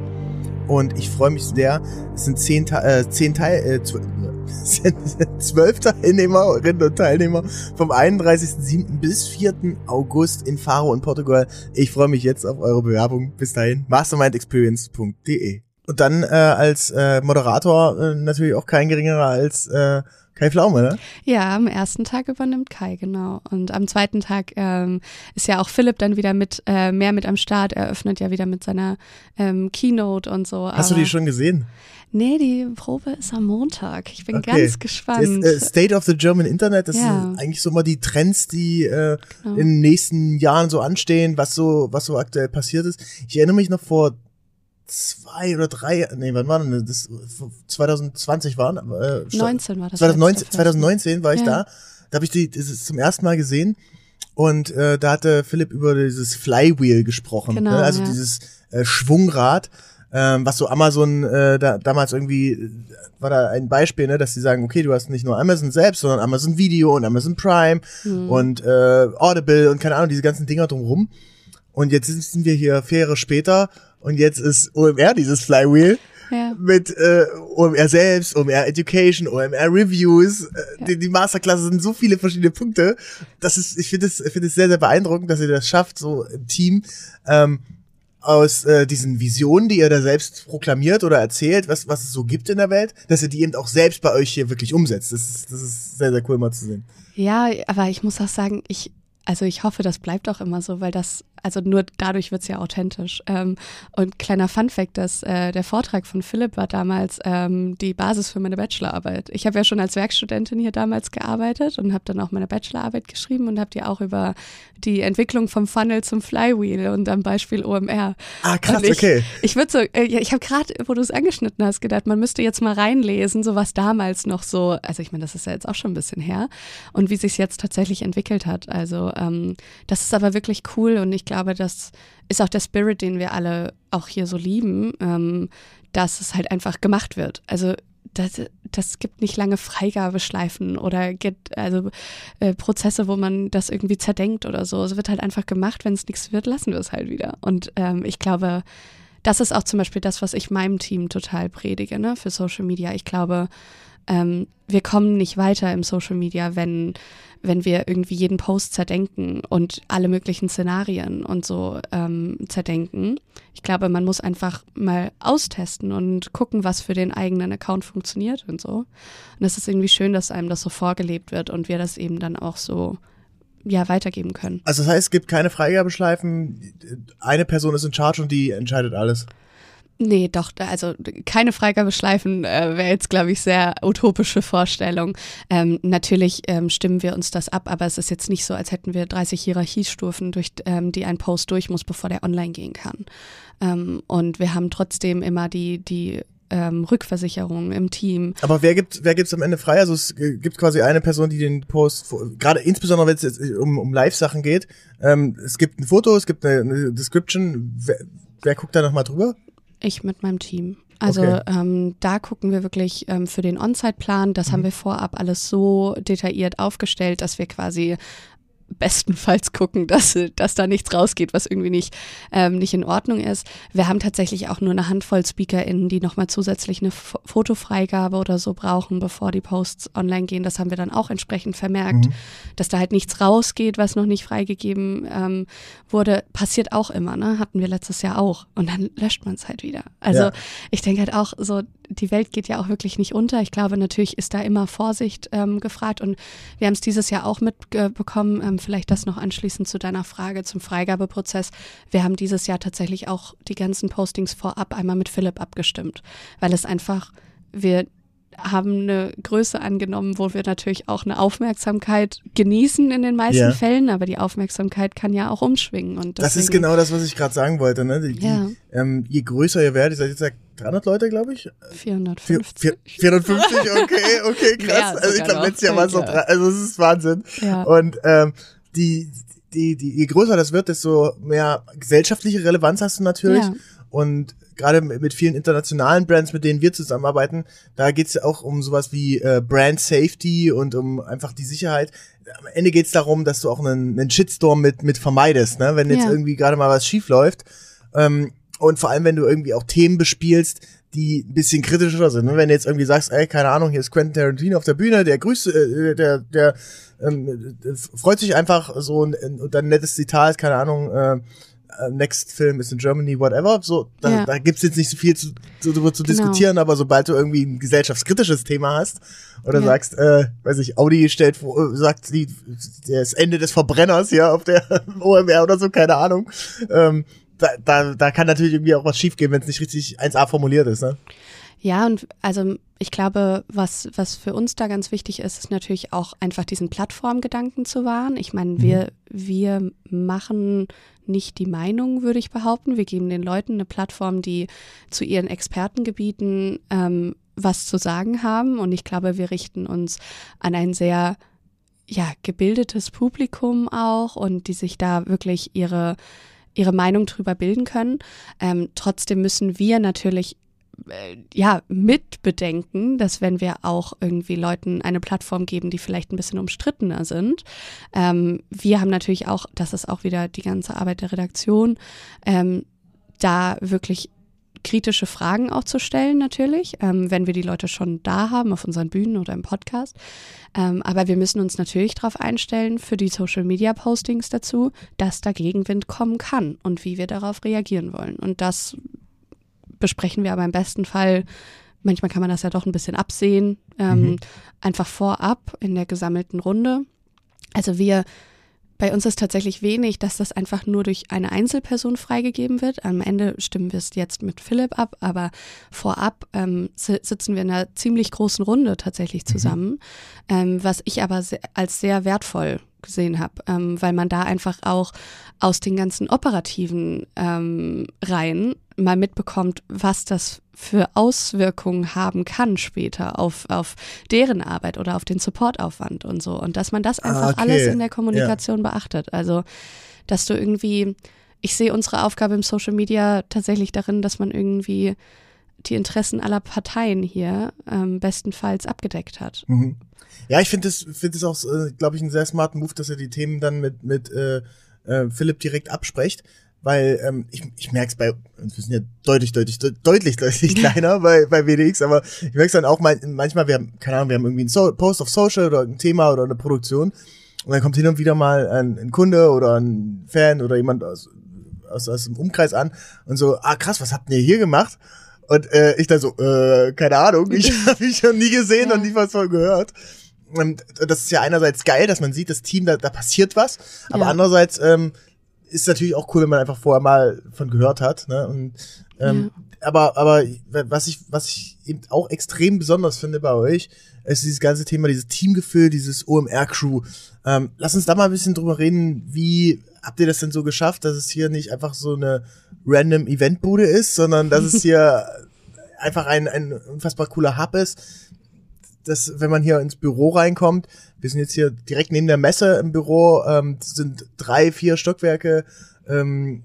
S1: und ich freue mich sehr. Es sind zehn, äh, zehn Teil, äh, zwölf Teilnehmerinnen und Teilnehmer vom 31.07. bis 4. August in Faro und Portugal. Ich freue mich jetzt auf eure Bewerbung. Bis dahin, mastermindexperience.de. Und dann äh, als äh, Moderator äh, natürlich auch kein geringerer als äh, Kai Pflaume, ne?
S2: Ja, am ersten Tag übernimmt Kai, genau. Und am zweiten Tag ähm, ist ja auch Philipp dann wieder mit, äh, mehr mit am Start. Er öffnet ja wieder mit seiner ähm, Keynote und so.
S1: Hast du die schon gesehen?
S2: Nee, die Probe ist am Montag. Ich bin okay. ganz gespannt.
S1: Ist, äh, State of the German Internet, das ja. sind eigentlich so mal die Trends, die äh, genau. in den nächsten Jahren so anstehen, was so, was so aktuell passiert ist. Ich erinnere mich noch vor zwei oder drei, nee, wann war denn das? 2020 waren?
S2: Äh, 19 war das.
S1: 2019, 2019 war ich ja. da. Da habe ich die das ist zum ersten Mal gesehen. Und äh, da hatte Philipp über dieses Flywheel gesprochen. Genau, ne? Also ja. dieses äh, Schwungrad, ähm, was so Amazon äh, da, damals irgendwie war da ein Beispiel, ne, dass sie sagen, okay, du hast nicht nur Amazon selbst, sondern Amazon Video und Amazon Prime mhm. und äh, Audible und keine Ahnung, diese ganzen Dinger drumherum. Und jetzt sind wir hier vier Jahre später und jetzt ist OMR dieses Flywheel. Ja. Mit äh, OMR selbst, OMR Education, OMR Reviews. Äh, ja. die, die Masterklasse sind so viele verschiedene Punkte. Das ist, ich finde es, finde es sehr, sehr beeindruckend, dass ihr das schafft, so im Team, ähm, aus äh, diesen Visionen, die ihr da selbst proklamiert oder erzählt, was, was es so gibt in der Welt, dass ihr die eben auch selbst bei euch hier wirklich umsetzt. Das ist, das ist sehr, sehr cool mal zu sehen.
S2: Ja, aber ich muss auch sagen, ich, also ich hoffe, das bleibt auch immer so, weil das also nur dadurch wird es ja authentisch. Ähm, und kleiner Fun-Fact, dass äh, der Vortrag von Philipp war damals ähm, die Basis für meine Bachelorarbeit. Ich habe ja schon als Werkstudentin hier damals gearbeitet und habe dann auch meine Bachelorarbeit geschrieben und habe die auch über die Entwicklung vom Funnel zum Flywheel und am Beispiel OMR.
S1: Ah, krass,
S2: ich,
S1: okay.
S2: Ich würde so, äh, ich habe gerade, wo du es angeschnitten hast, gedacht, man müsste jetzt mal reinlesen, so was damals noch so, also ich meine, das ist ja jetzt auch schon ein bisschen her und wie sich jetzt tatsächlich entwickelt hat. Also ähm, das ist aber wirklich cool und ich glaube, das ist auch der Spirit, den wir alle auch hier so lieben, ähm, dass es halt einfach gemacht wird. Also das, das gibt nicht lange Freigabeschleifen oder gibt also äh, Prozesse, wo man das irgendwie zerdenkt oder so. Es wird halt einfach gemacht, wenn es nichts wird, lassen wir es halt wieder. Und ähm, ich glaube, das ist auch zum Beispiel das, was ich meinem Team total predige, ne, für Social Media. Ich glaube, ähm, wir kommen nicht weiter im Social Media, wenn, wenn wir irgendwie jeden Post zerdenken und alle möglichen Szenarien und so ähm, zerdenken. Ich glaube, man muss einfach mal austesten und gucken, was für den eigenen Account funktioniert und so. Und es ist irgendwie schön, dass einem das so vorgelebt wird und wir das eben dann auch so ja, weitergeben können.
S1: Also das heißt, es gibt keine Freigabeschleifen, eine Person ist in Charge und die entscheidet alles.
S2: Nee, doch, also keine Freigabeschleifen äh, wäre jetzt, glaube ich, sehr utopische Vorstellung. Ähm, natürlich ähm, stimmen wir uns das ab, aber es ist jetzt nicht so, als hätten wir 30 Hierarchiestufen, durch ähm, die ein Post durch muss, bevor der online gehen kann. Ähm, und wir haben trotzdem immer die, die ähm, Rückversicherung im Team.
S1: Aber wer gibt, wer gibt's am Ende frei? Also es gibt quasi eine Person, die den Post, gerade insbesondere wenn es jetzt um, um Live-Sachen geht, ähm, es gibt ein Foto, es gibt eine, eine Description. Wer, wer guckt da nochmal drüber?
S2: Ich mit meinem Team. Also
S1: Okay.
S2: ähm, da gucken wir wirklich ähm, für den On-Site-Plan. Das
S1: Mhm.
S2: haben wir vorab alles so detailliert aufgestellt, dass wir quasi bestenfalls gucken, dass, dass da nichts rausgeht, was irgendwie nicht, ähm, nicht in Ordnung ist. Wir haben tatsächlich auch nur eine Handvoll SpeakerInnen, die nochmal zusätzlich eine F Fotofreigabe oder so brauchen, bevor die Posts online gehen. Das haben wir dann auch entsprechend vermerkt,
S1: Mhm.
S2: dass da halt nichts rausgeht, was noch nicht freigegeben ähm, wurde. Passiert auch immer, ne? Hatten wir letztes Jahr auch. Und dann löscht man es halt wieder. Also
S1: Ja.
S2: ich denke halt auch so, die Welt geht ja auch wirklich nicht unter. Ich glaube, natürlich ist da immer Vorsicht ähm, gefragt und wir haben es dieses Jahr auch mitbekommen. Ähm, vielleicht das noch anschließend zu deiner Frage zum Freigabeprozess. Wir haben dieses Jahr tatsächlich auch die ganzen Postings vorab einmal mit Philipp abgestimmt, weil es einfach, wir haben eine Größe angenommen, wo wir natürlich auch eine Aufmerksamkeit genießen in den meisten
S1: Ja.
S2: Fällen, aber die Aufmerksamkeit kann ja auch umschwingen. Und
S1: Das ist
S2: deswegen-
S1: genau das, was ich gerade sagen wollte. Ne? Die,
S2: Ja.
S1: die, ähm, je größer ihr werdet, ihr seid jetzt ja 300 Leute, glaube ich. Vier-
S2: 450.
S1: vier- 450, okay, okay, krass. Also ich glaube,
S2: noch.
S1: letztes Jahr war es
S2: Ja.
S1: drei, also es ist Wahnsinn.
S2: Ja.
S1: Und ähm, die, die, die, je größer das wird, desto mehr gesellschaftliche Relevanz hast du natürlich.
S2: Ja.
S1: Und gerade mit mit vielen internationalen Brands, mit denen wir zusammenarbeiten, da geht's ja auch um sowas wie äh, Brand Safety und um einfach die Sicherheit. Am Ende geht's darum, dass du auch einen, einen Shitstorm mit, mit vermeidest, ne? wenn jetzt
S2: Ja.
S1: irgendwie gerade mal was schief läuft. Ähm, und vor allem, wenn du irgendwie auch Themen bespielst, die ein bisschen kritischer sind. Ne? Wenn du jetzt irgendwie sagst, ey, keine Ahnung, hier ist Quentin Tarantino auf der Bühne, der grüßt, äh, der, der ähm, äh, freut sich einfach so und, und dann nettes Zitat, keine Ahnung, äh, äh, Next Film ist in Germany, whatever. So, da,
S2: Ja.
S1: da gibt's jetzt nicht so viel zu, zu, darüber zu
S2: Genau.
S1: diskutieren, aber sobald du irgendwie ein gesellschaftskritisches Thema hast oder
S2: Ja.
S1: sagst, äh, weiß ich, Audi stellt vor, äh, sagt die, das Ende des Verbrenners ja auf der OMR oder so, keine Ahnung. Ähm, da, da, da kann natürlich irgendwie auch was schiefgehen, wenn es nicht richtig 1A formuliert ist, ne?
S2: Ja, und also ich glaube, was, was für uns da ganz wichtig ist, ist natürlich auch einfach diesen Plattformgedanken zu wahren. Ich meine, wir, wir machen nicht die Meinung, würde ich behaupten. Wir geben den Leuten eine Plattform, die zu ihren Expertengebieten ähm, was zu sagen haben. Und ich glaube, wir richten uns an ein sehr ja, gebildetes Publikum auch und die sich da wirklich ihre, ihre Meinung drüber bilden können. Ähm, trotzdem müssen wir natürlich äh, ja, mit bedenken, dass wenn wir auch irgendwie Leuten eine Plattform geben, die vielleicht ein bisschen umstrittener sind, ähm, wir haben natürlich auch, das ist auch wieder die ganze Arbeit der Redaktion, ähm, da wirklich kritische Fragen auch zu stellen natürlich, ähm, wenn wir die Leute schon da haben auf unseren Bühnen oder im Podcast. Ähm, aber wir müssen uns natürlich darauf einstellen für die Social-Media-Postings dazu, dass da Gegenwind kommen kann und wie wir darauf reagieren wollen. Und das besprechen wir aber im besten Fall, manchmal kann man das ja doch ein bisschen absehen, ähm,
S1: Mhm.
S2: einfach vorab in der gesammelten Runde. Also wir, bei uns ist tatsächlich wenig, dass das einfach nur durch eine Einzelperson freigegeben wird. Am Ende stimmen wir es jetzt mit Philipp ab, aber vorab ähm, si- sitzen wir in einer ziemlich großen Runde tatsächlich zusammen, ähm, was ich aber se als sehr wertvoll gesehen habe, ähm, weil man da einfach auch aus den ganzen operativen ähm, Reihen mal mitbekommt, was das für Auswirkungen haben kann später auf, auf deren Arbeit oder auf den Supportaufwand und so. Und dass man das
S1: Ah,
S2: einfach
S1: okay.
S2: alles in der Kommunikation beachtet. Also, dass du irgendwie, ich sehe unsere Aufgabe im Social Media tatsächlich darin, dass man irgendwie die Interessen aller Parteien hier ähm, bestenfalls abgedeckt hat.
S1: Mhm. Ja, ich finde es finde es auch, äh, glaube ich, einen sehr smarten Move, dass er die Themen dann mit mit äh, äh, Philipp direkt absprecht, weil ähm, ich, ich merke es bei uns wir sind ja deutlich deutlich de- deutlich deutlich kleiner bei bei WDX, aber ich merke es dann auch mal, manchmal wir haben keine Ahnung, wir haben irgendwie einen so Post auf Social oder ein Thema oder eine Produktion und dann kommt hin und wieder mal ein, ein Kunde oder ein Fan oder jemand aus aus, aus dem Umkreis an und so, ah krass, was habt ihr hier gemacht? Und äh, ich dann so, äh, keine Ahnung, ich habe mich schon nie gesehen
S2: Ja.
S1: und nie was von gehört. Und das ist ja einerseits geil, dass man sieht, das Team, da, da passiert was, aber
S2: Ja.
S1: andererseits ähm, ist natürlich auch cool, wenn man einfach vorher mal von gehört hat. Ne? Und, ähm, Aber aber was ich was ich eben auch extrem besonders finde bei euch, ist dieses ganze Thema, dieses Teamgefühl, dieses OMR-Crew. Ähm, lass uns da mal ein bisschen drüber reden, wie habt ihr das denn so geschafft, dass es hier nicht einfach so eine random Eventbude ist, sondern dass es hier einfach ein, ein unfassbar cooler Hub ist, dass wenn man hier ins Büro reinkommt, wir sind jetzt hier direkt neben der Messe im Büro, ähm, das sind drei, vier Stockwerke, ähm,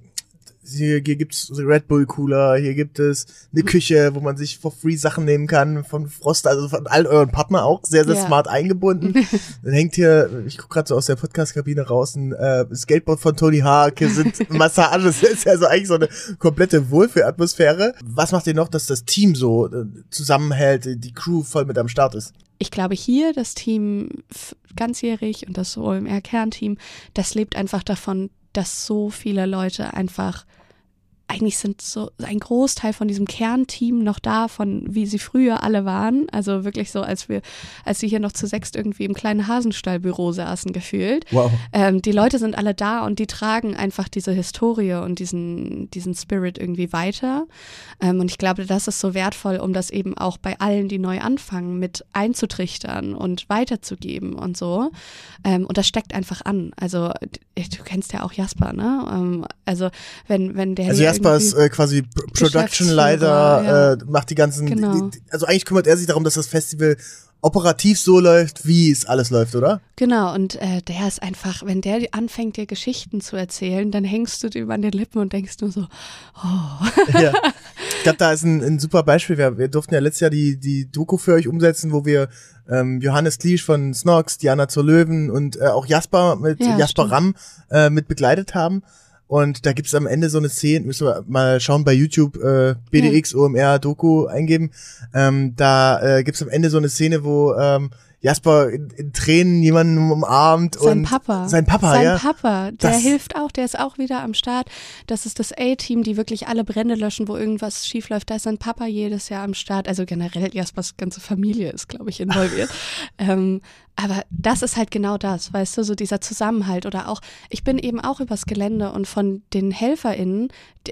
S1: hier, hier gibt's Red Bull Cooler, hier gibt es eine Küche, wo man sich for free Sachen nehmen kann von Frost, also von all euren Partner auch sehr, sehr
S2: Ja.
S1: smart eingebunden. Dann hängt hier, ich guck gerade so aus der Podcast-Kabine raus, ein äh, Skateboard von Tony Hawk, hier sind Massagen, das ist also eigentlich so eine komplette Wohlfühlatmosphäre. Was macht ihr noch, dass das Team so äh, zusammenhält, die Crew voll mit am Start ist?
S2: ich glaube hier das Team ganzjährig und das OMR-Kernteam, das lebt einfach davon, dass so viele Leute einfach eigentlich sind so ein Großteil von diesem Kernteam noch da, von wie sie früher alle waren. Also wirklich so, als wir, als sie hier noch zu sechst irgendwie im kleinen Hasenstallbüro saßen, gefühlt.
S1: Wow.
S2: Ähm, die Leute sind alle da und die tragen einfach diese Historie und diesen, diesen Spirit irgendwie weiter. Ähm, und ich glaube, das ist so wertvoll, um das eben auch bei allen, die neu anfangen, mit einzutrichtern und weiterzugeben und so. Ähm, und das steckt einfach an. Also du kennst ja auch Jasper, ne? Ähm, also wenn, wenn der
S1: Also Jasper ist
S2: irgendwie-
S1: äh, quasi Production Leiter,
S2: ja.
S1: äh, macht die ganzen,
S2: Genau.
S1: die, also eigentlich kümmert er sich darum, dass das Festival operativ so läuft, wie es alles läuft, oder?
S2: Genau, und äh, der ist einfach, wenn der anfängt, dir Geschichten zu erzählen, dann hängst du dir über an den Lippen und denkst nur so, oh.
S1: ja. Ich glaube, da ist ein, ein super Beispiel. Wir, wir durften ja letztes Jahr die, die Doku für euch umsetzen, wo wir ähm, Johannes Kliesch von Snox, Diana zur Löwen und äh, auch Jasper mit
S2: Ja,
S1: Jasper
S2: stimmt.
S1: Ramm äh, mit begleitet haben. Und da gibt's am Ende so eine Szene, müssen wir mal schauen bei YouTube, äh, BDX, OMR, Doku eingeben. Ähm, da äh, gibt's am Ende so eine Szene, wo ähm, Jasper in, in Tränen jemanden umarmt
S2: Sein
S1: und
S2: Papa.
S1: sein Papa,
S2: Sein
S1: ja.
S2: Papa, der
S1: Das-
S2: hilft auch, der ist auch wieder am Start. Das ist das A-Team, die wirklich alle Brände löschen, wo irgendwas schief läuft. Da ist sein Papa jedes Jahr am Start. Also generell Jaspers ganze Familie ist, glaube ich, involviert. ähm, aber das ist halt genau das, weißt du, so dieser Zusammenhalt oder auch, ich bin eben auch übers Gelände und von den HelferInnen,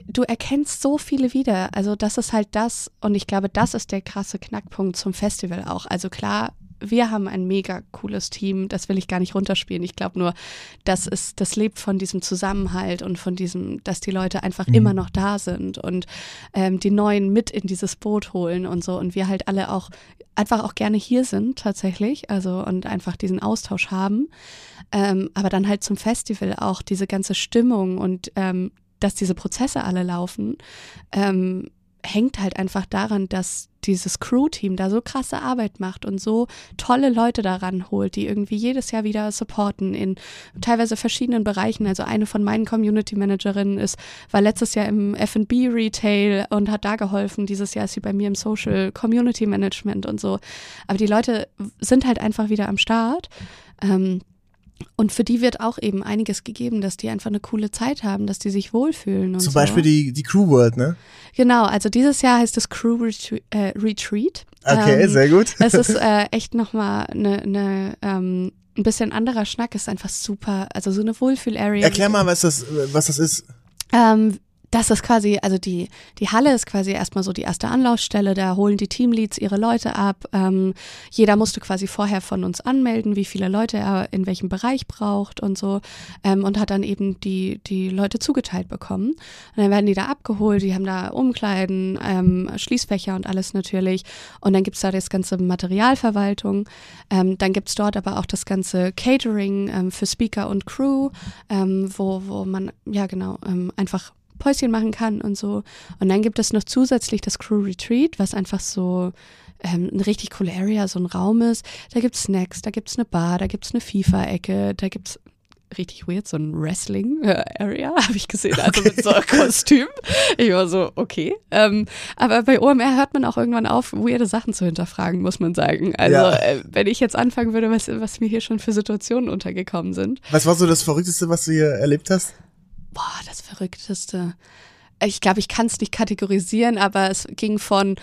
S2: du erkennst so viele wieder. Also das ist halt das und ich glaube, das ist der krasse Knackpunkt zum Festival auch. Also klar, wir haben ein mega cooles Team, das will ich gar nicht runterspielen. Ich glaube nur, das ist, das lebt von diesem Zusammenhalt und von diesem, dass die Leute einfach immer noch da sind und ähm, die Neuen mit in dieses Boot holen und so und wir halt alle auch einfach auch gerne hier sind tatsächlich, also und einfach diesen Austausch haben. Ähm, aber dann halt zum Festival auch diese ganze Stimmung und ähm, dass diese Prozesse alle laufen, ähm, hängt halt einfach daran, dass dieses Crew-Team da so krasse Arbeit macht und so tolle Leute daran holt, die irgendwie jedes Jahr wieder supporten in teilweise verschiedenen Bereichen. Also eine von meinen Community Managerinnen ist, war letztes Jahr im F&B Retail und hat da geholfen. Dieses Jahr ist sie bei mir im Social Community Management und so. Aber die Leute sind halt einfach wieder am Start. Ähm, und für die wird auch eben einiges gegeben, dass die einfach eine coole Zeit haben, dass die sich wohlfühlen und
S1: Zum
S2: so.
S1: Beispiel die, die Crew World, ne?
S2: Genau, also dieses Jahr heißt es Crew Retreat. Äh, Retreat.
S1: Okay,
S2: Ähm,
S1: sehr gut.
S2: Es ist äh, echt nochmal eine, eine, ähm, ein bisschen anderer Schnack. Ist einfach super, also so eine Wohlfühl-Area.
S1: Erklär mal, was das, was das ist.
S2: Ähm, das ist quasi, also die, die Halle ist quasi erstmal so die erste Anlaufstelle, da holen die Teamleads ihre Leute ab. Ähm, jeder musste quasi vorher von uns anmelden, wie viele Leute er in welchem Bereich braucht und so ähm, und hat dann eben die, die Leute zugeteilt bekommen. Und dann werden die da abgeholt, die haben da Umkleiden, ähm, Schließfächer und alles natürlich. Und dann gibt's da das ganze Materialverwaltung. Ähm, dann gibt's dort aber auch das ganze Catering ähm, für Speaker und Crew, ähm, wo, wo man, ja genau, einfach Päuschen machen kann und so. Und dann gibt es noch zusätzlich das Crew Retreat, was einfach so ähm, eine richtig coole Area, so ein Raum ist. Da gibt's Snacks, da gibt's eine Bar, da gibt's eine FIFA-Ecke, da gibt's richtig weird, so ein Wrestling-Area, habe ich gesehen, also mit so einem Kostüm. Ich war so, okay. Ähm, aber bei OMR hört man auch irgendwann auf, weirde Sachen zu hinterfragen, muss man sagen. Also
S1: Ja.
S2: äh, wenn ich jetzt anfangen würde, was, was mir hier schon für Situationen untergekommen sind.
S1: Was war so das Verrückteste, was du hier erlebt hast?
S2: Boah, das Verrückteste. Ich glaube, ich kann es nicht kategorisieren, aber es ging von,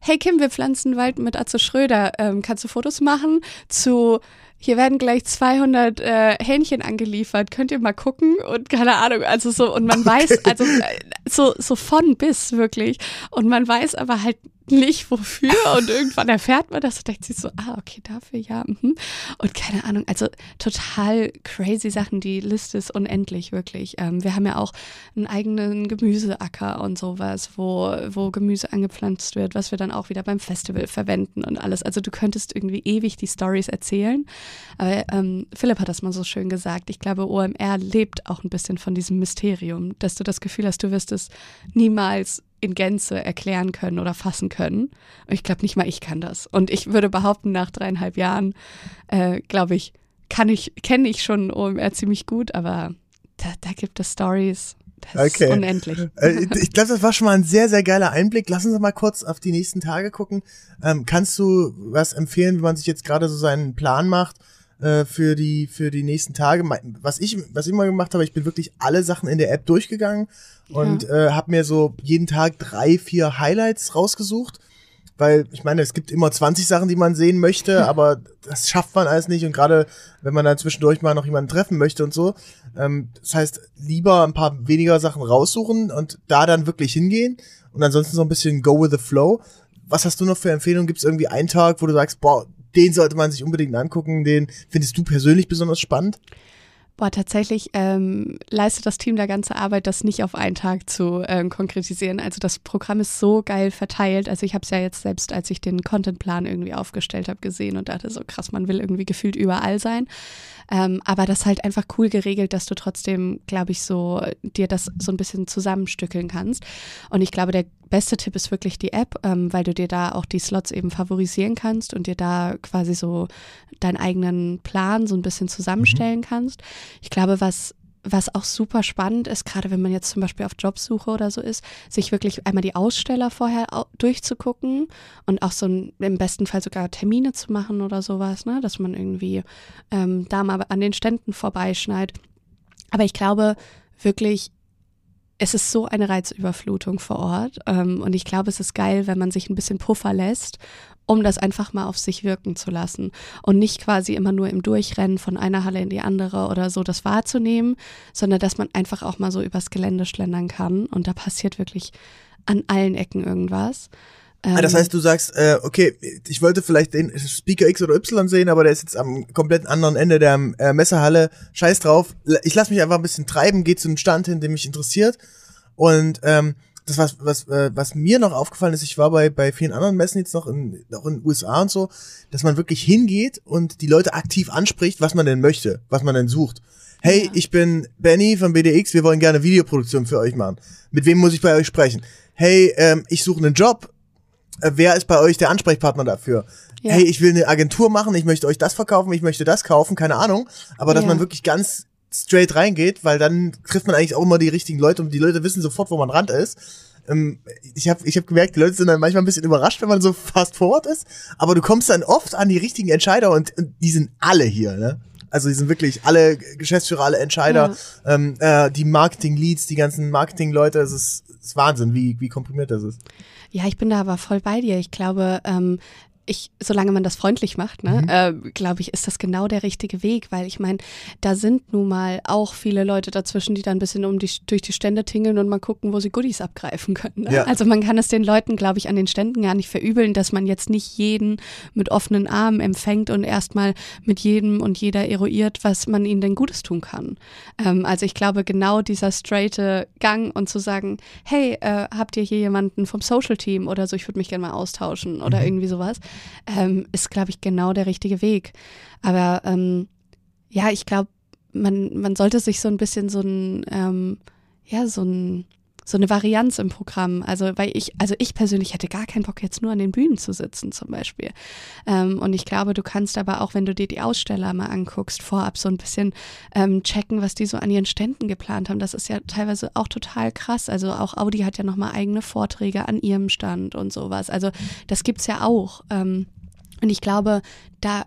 S2: hey Kim, wir pflanzen Wald mit Atze Schröder, ähm, kannst du Fotos machen? Zu, hier werden gleich 200 äh, Hähnchen angeliefert, könnt ihr mal gucken? Und keine Ahnung, also so, und man weiß, also äh, so, so von bis wirklich. Und man weiß aber halt nicht wofür und irgendwann erfährt man das und denkt sich so, ah, okay, dafür ja. Mhm. Und keine Ahnung, also total crazy Sachen. Die Liste ist unendlich, wirklich. Ähm, wir haben ja auch einen eigenen Gemüseacker und sowas, wo, wo Gemüse angepflanzt wird, was wir dann auch wieder beim Festival verwenden und alles. Also du könntest irgendwie ewig die Stories erzählen. Aber ähm, Philipp hat das mal so schön gesagt. Ich glaube, OMR lebt auch ein bisschen von diesem Mysterium, dass du das Gefühl hast, du wirst es niemals in Gänze erklären können oder fassen können. Und ich glaube, nicht mal ich kann das. Und ich würde behaupten, nach dreieinhalb Jahren, äh, glaube ich, kann ich, kenne ich schon OMR ziemlich gut, aber da, da gibt es Stories. Das okay. ist unendlich.
S1: Äh, ich glaube, das war schon mal ein sehr, sehr geiler Einblick. Lass uns mal kurz auf die nächsten Tage gucken. Ähm, kannst du was empfehlen, wenn man sich jetzt gerade so seinen Plan macht? Äh, für die für die nächsten Tage. Was ich was ich mal gemacht habe, ich bin wirklich alle Sachen in der App durchgegangen ja. und äh, habe mir so jeden Tag drei vier Highlights rausgesucht, weil ich meine, es gibt immer 20 Sachen, die man sehen möchte, aber das schafft man alles nicht und gerade wenn man dann zwischendurch mal noch jemanden treffen möchte und so, ähm, das heißt lieber ein paar weniger Sachen raussuchen und da dann wirklich hingehen und ansonsten so ein bisschen go with the flow. Was hast du noch für Empfehlungen? Gibt es irgendwie einen Tag, wo du sagst, boah, den sollte man sich unbedingt angucken. Den findest du persönlich besonders spannend?
S2: Boah, tatsächlich ähm, leistet das Team da ganze Arbeit, das nicht auf einen Tag zu ähm, konkretisieren. Also das Programm ist so geil verteilt. Also ich habe es ja jetzt selbst, als ich den Contentplan irgendwie aufgestellt habe, gesehen und dachte so krass, man will irgendwie gefühlt überall sein. Ähm, aber das halt einfach cool geregelt, dass du trotzdem, glaube ich, so dir das so ein bisschen zusammenstückeln kannst. Und ich glaube, der beste Tipp ist wirklich die App, ähm, weil du dir da auch die Slots eben favorisieren kannst und dir da quasi so deinen eigenen Plan so ein bisschen zusammenstellen mhm. kannst. Ich glaube, was was auch super spannend ist, gerade wenn man jetzt zum Beispiel auf Jobsuche oder so ist, sich wirklich einmal die Aussteller vorher durchzugucken und auch so ein, im besten Fall sogar Termine zu machen oder sowas, ne? dass man irgendwie ähm, da mal an den Ständen vorbeischneit. Aber ich glaube wirklich, es ist so eine Reizüberflutung vor Ort ähm, und ich glaube, es ist geil, wenn man sich ein bisschen Puffer lässt um das einfach mal auf sich wirken zu lassen und nicht quasi immer nur im Durchrennen von einer Halle in die andere oder so das wahrzunehmen, sondern dass man einfach auch mal so übers Gelände schlendern kann und da passiert wirklich an allen Ecken irgendwas.
S1: Ah, das ähm, heißt, du sagst, äh, okay, ich wollte vielleicht den Speaker X oder Y sehen, aber der ist jetzt am komplett anderen Ende der äh, Messehalle. Scheiß drauf. Ich lasse mich einfach ein bisschen treiben, gehe zu einem Stand hin, der mich interessiert. Und ähm, das was was äh, was mir noch aufgefallen ist, ich war bei bei vielen anderen Messen jetzt noch in auch in den USA und so, dass man wirklich hingeht und die Leute aktiv anspricht, was man denn möchte, was man denn sucht. Hey, ja. ich bin Benny von BDX, wir wollen gerne Videoproduktion für euch machen. Mit wem muss ich bei euch sprechen? Hey, ähm, ich suche einen Job. Äh, wer ist bei euch der Ansprechpartner dafür? Ja. Hey, ich will eine Agentur machen, ich möchte euch das verkaufen, ich möchte das kaufen, keine Ahnung. Aber dass ja. man wirklich ganz straight reingeht, weil dann trifft man eigentlich auch immer die richtigen Leute und die Leute wissen sofort, wo man ran ist. Ähm, ich habe ich hab gemerkt, die Leute sind dann manchmal ein bisschen überrascht, wenn man so fast forward ist, aber du kommst dann oft an die richtigen Entscheider und, und die sind alle hier, ne? Also die sind wirklich alle Geschäftsführer, alle Entscheider, ja. ähm, äh, die Marketing-Leads, die ganzen Marketing-Leute, es ist, ist Wahnsinn, wie, wie komprimiert das ist.
S2: Ja, ich bin da aber voll bei dir. Ich glaube, ähm, ich, solange man das freundlich macht, ne, mhm. äh, glaube ich, ist das genau der richtige Weg, weil ich meine, da sind nun mal auch viele Leute dazwischen, die da ein bisschen um die, durch die Stände tingeln und mal gucken, wo sie Goodies abgreifen können. Ne? Ja. Also man kann es den Leuten, glaube ich, an den Ständen gar nicht verübeln, dass man jetzt nicht jeden mit offenen Armen empfängt und erstmal mit jedem und jeder eruiert, was man ihnen denn Gutes tun kann. Ähm, also ich glaube, genau dieser straighte Gang und zu sagen, hey, äh, habt ihr hier jemanden vom Social Team oder so, ich würde mich gerne mal austauschen oder mhm. irgendwie sowas ähm, ist, glaube ich, genau der richtige Weg. Aber ähm, ja, ich glaube, man, man sollte sich so ein bisschen so ein, ähm, ja, so ein so eine Varianz im Programm. Also, weil ich, also ich persönlich hätte gar keinen Bock, jetzt nur an den Bühnen zu sitzen, zum Beispiel. Ähm, und ich glaube, du kannst aber auch, wenn du dir die Aussteller mal anguckst, vorab so ein bisschen ähm, checken, was die so an ihren Ständen geplant haben. Das ist ja teilweise auch total krass. Also auch Audi hat ja nochmal eigene Vorträge an ihrem Stand und sowas. Also das gibt's ja auch. Ähm, und ich glaube, da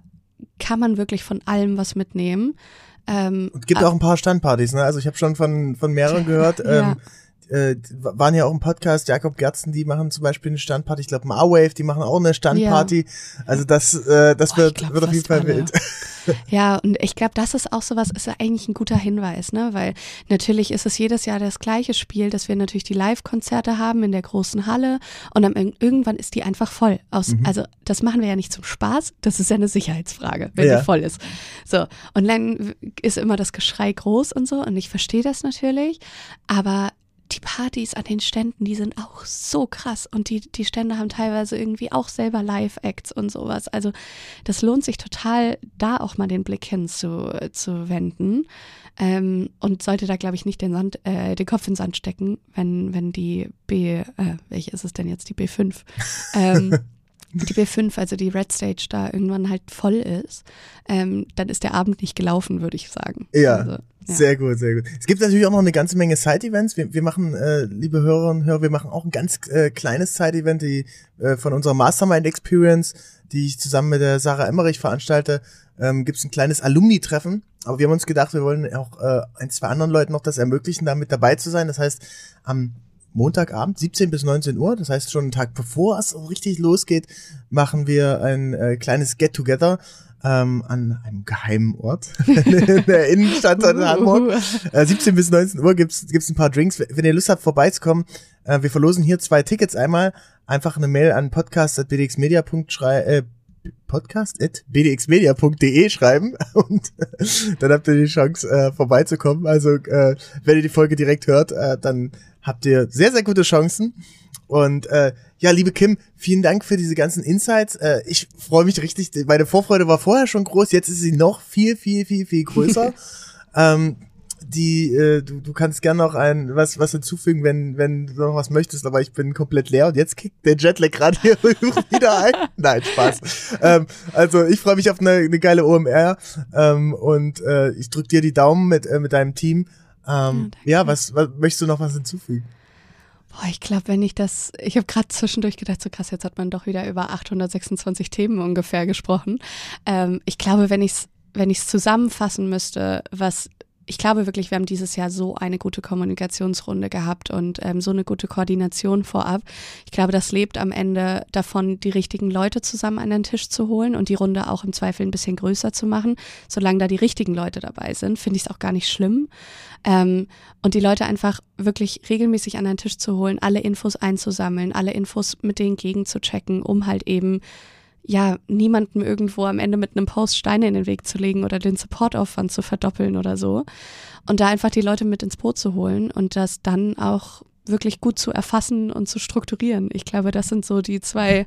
S2: kann man wirklich von allem was mitnehmen.
S1: Ähm, es gibt auch ein paar Standpartys, ne? Also ich habe schon von, von mehreren gehört. ja. Äh, waren ja auch im Podcast, Jakob Gerzen, die machen zum Beispiel eine Standparty, ich glaube Marwave, die machen auch eine Standparty. Ja. Also das, äh, das Boah, wird, glaub, wird auf jeden Fall alle. wild.
S2: Ja, und ich glaube, das ist auch sowas, ist eigentlich ein guter Hinweis, ne? Weil natürlich ist es jedes Jahr das gleiche Spiel, dass wir natürlich die Live-Konzerte haben in der großen Halle und dann irgendwann ist die einfach voll. Aus, mhm. Also das machen wir ja nicht zum Spaß, das ist ja eine Sicherheitsfrage, wenn ja. die voll ist. So, und dann ist immer das Geschrei groß und so und ich verstehe das natürlich, aber die Partys an den Ständen, die sind auch so krass. Und die, die Stände haben teilweise irgendwie auch selber Live-Acts und sowas. Also das lohnt sich total, da auch mal den Blick hin zu, zu wenden. Ähm, und sollte da, glaube ich, nicht den, Sand, äh, den Kopf in den Sand stecken, wenn, wenn die B, äh, welche ist es denn jetzt, die B5, ähm, die B5, also die Red Stage, da irgendwann halt voll ist, ähm, dann ist der Abend nicht gelaufen, würde ich sagen.
S1: Ja.
S2: Also,
S1: ja. Sehr gut, sehr gut. Es gibt natürlich auch noch eine ganze Menge Side-Events. Wir, wir machen, äh, liebe Hörerinnen und Hörer, wir machen auch ein ganz äh, kleines Side-Event die, äh, von unserer Mastermind Experience, die ich zusammen mit der Sarah Emmerich veranstalte. Ähm, gibt es ein kleines Alumni-Treffen. Aber wir haben uns gedacht, wir wollen auch äh, ein, zwei anderen Leuten noch das ermöglichen, da mit dabei zu sein. Das heißt, am Montagabend, 17 bis 19 Uhr, das heißt schon einen Tag bevor es richtig losgeht, machen wir ein äh, kleines Get-Together ähm, an einem geheimen Ort in der Innenstadt in Hamburg. Äh, 17 bis 19 Uhr gibt's gibt's ein paar Drinks. Wenn ihr Lust habt, vorbeizukommen, äh, wir verlosen hier zwei Tickets. Einmal einfach eine Mail an podcast.bdxmedia.schrei äh, podcast.bdxmedia.de schreiben und dann habt ihr die Chance äh, vorbeizukommen. Also äh, wenn ihr die Folge direkt hört, äh, dann habt ihr sehr, sehr gute Chancen. Und äh, ja, liebe Kim, vielen Dank für diese ganzen Insights. Äh, ich freue mich richtig. Meine Vorfreude war vorher schon groß, jetzt ist sie noch viel, viel, viel, viel größer. ähm, die, äh, du, du kannst gerne noch ein was was hinzufügen, wenn wenn du noch was möchtest, aber ich bin komplett leer und jetzt kickt der Jetlag gerade hier wieder ein. Nein, Spaß. ähm, also ich freue mich auf eine, eine geile OMR ähm, und äh, ich drück dir die Daumen mit äh, mit deinem Team. Ähm, ja, ja was, was möchtest du noch was hinzufügen?
S2: Boah, ich glaube, wenn ich das, ich habe gerade zwischendurch gedacht, so krass, jetzt hat man doch wieder über 826 Themen ungefähr gesprochen. Ähm, ich glaube, wenn ich es wenn ich es zusammenfassen müsste, was ich glaube wirklich, wir haben dieses Jahr so eine gute Kommunikationsrunde gehabt und ähm, so eine gute Koordination vorab. Ich glaube, das lebt am Ende davon, die richtigen Leute zusammen an den Tisch zu holen und die Runde auch im Zweifel ein bisschen größer zu machen. Solange da die richtigen Leute dabei sind, finde ich es auch gar nicht schlimm. Ähm, und die Leute einfach wirklich regelmäßig an den Tisch zu holen, alle Infos einzusammeln, alle Infos mit denen gegenzuchecken, um halt eben ja, niemandem irgendwo am Ende mit einem Post Steine in den Weg zu legen oder den Supportaufwand zu verdoppeln oder so. Und da einfach die Leute mit ins Boot zu holen und das dann auch wirklich gut zu erfassen und zu strukturieren. Ich glaube, das sind so die zwei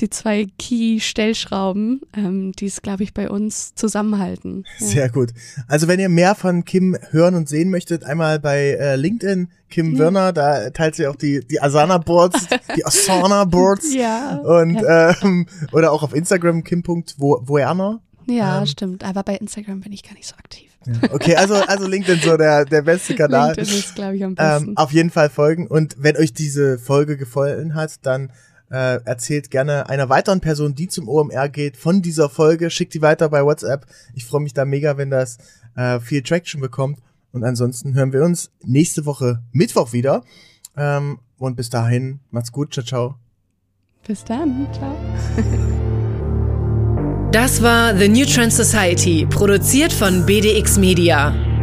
S2: die zwei Key-Stellschrauben, ähm, die es, glaube ich, bei uns zusammenhalten.
S1: Ja. Sehr gut. Also wenn ihr mehr von Kim hören und sehen möchtet, einmal bei äh, LinkedIn, Kim ja. Werner, da teilt sie auch die, die Asana-Boards, die Asana-Boards.
S2: ja.
S1: Und, ähm, oder auch auf Instagram, kim.werner.
S2: Ja, ähm, stimmt. Aber bei Instagram bin ich gar nicht so aktiv.
S1: Ja. Okay, also, also LinkedIn so der, der beste Kanal.
S2: LinkedIn ist, glaube ich, am besten.
S1: Ähm, auf jeden Fall folgen. Und wenn euch diese Folge gefallen hat, dann äh, erzählt gerne einer weiteren Person, die zum OMR geht, von dieser Folge. Schickt die weiter bei WhatsApp. Ich freue mich da mega, wenn das äh, viel Traction bekommt. Und ansonsten hören wir uns nächste Woche Mittwoch wieder. Ähm, und bis dahin, macht's gut. Ciao, ciao.
S2: Bis dann. Ciao.
S3: Das war The New Trend Society, produziert von BDX Media.